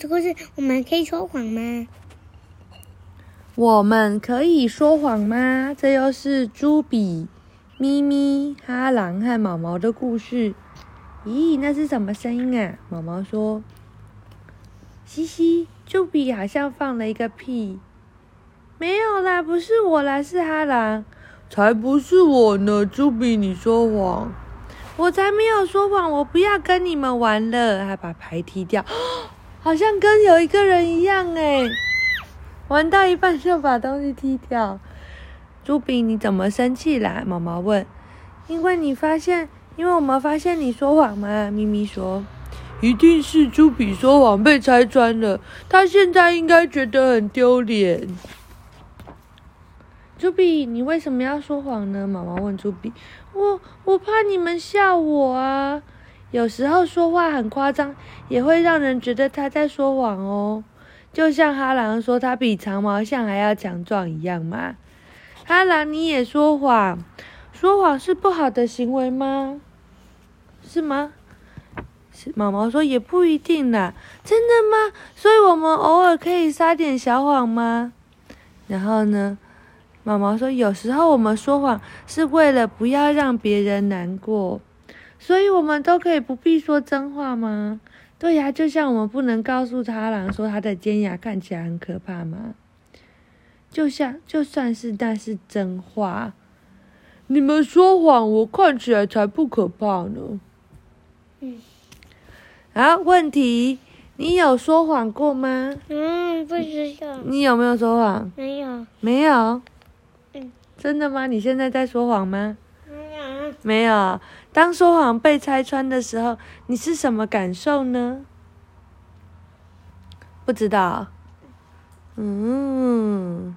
的故事，我们可以说谎吗？我们可以说谎吗？这又是朱比、咪咪、哈狼和毛毛的故事。咦，那是什么声音啊？毛毛说：“嘻嘻，朱比好像放了一个屁。”没有啦，不是我啦，是哈狼。才不是我呢，朱比，你说谎。我才没有说谎，我不要跟你们玩了，还把牌踢掉，好像跟有一个人一样哎。玩到一半就把东西踢掉。朱比，你怎么生气啦？毛毛问。因为你发现，因为我们发现你说谎嘛。咪咪说，一定是朱比说谎被拆穿了，他现在应该觉得很丢脸。朱比，你为什么要说谎呢？毛毛问朱比。我我怕你们笑我啊。有时候说话很夸张，也会让人觉得他在说谎哦。就像哈狼说他比长毛象还要强壮一样嘛。哈狼，你也说谎？说谎是不好的行为吗？是吗？是毛毛说也不一定啦。真的吗？所以我们偶尔可以撒点小谎吗？然后呢？毛毛说：“有时候我们说谎是为了不要让别人难过，所以我们都可以不必说真话吗？对呀，就像我们不能告诉他狼说他的尖牙看起来很可怕吗？就像就算是那是真话，你们说谎，我看起来才不可怕呢。嗯，好，问题，你有说谎过吗？嗯，不知道。你有没有说谎？没有。没有。”嗯，真的吗？你现在在说谎吗？没有。当说谎被拆穿的时候，你是什么感受呢？不知道。嗯，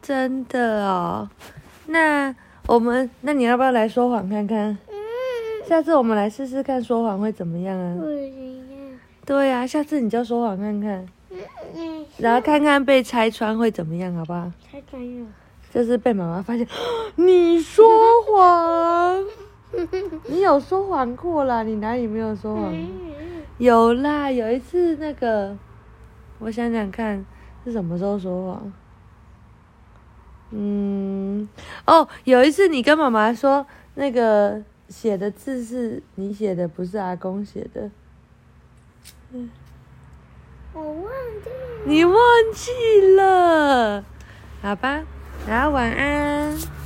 真的哦。那我们，那你要不要来说谎看看？下次我们来试试看说谎会怎么样啊？对呀，下次你就说谎看看。然后看看被拆穿会怎么样，好不好？拆穿了，就是被妈妈发现 你说谎，你有说谎过啦？你哪里没有说谎？有啦，有一次那个，我想想看是什么时候说谎。嗯，哦，有一次你跟妈妈说那个写的字是你写的，不是阿公写的。嗯。我忘记，你忘记了，好吧，然后晚安。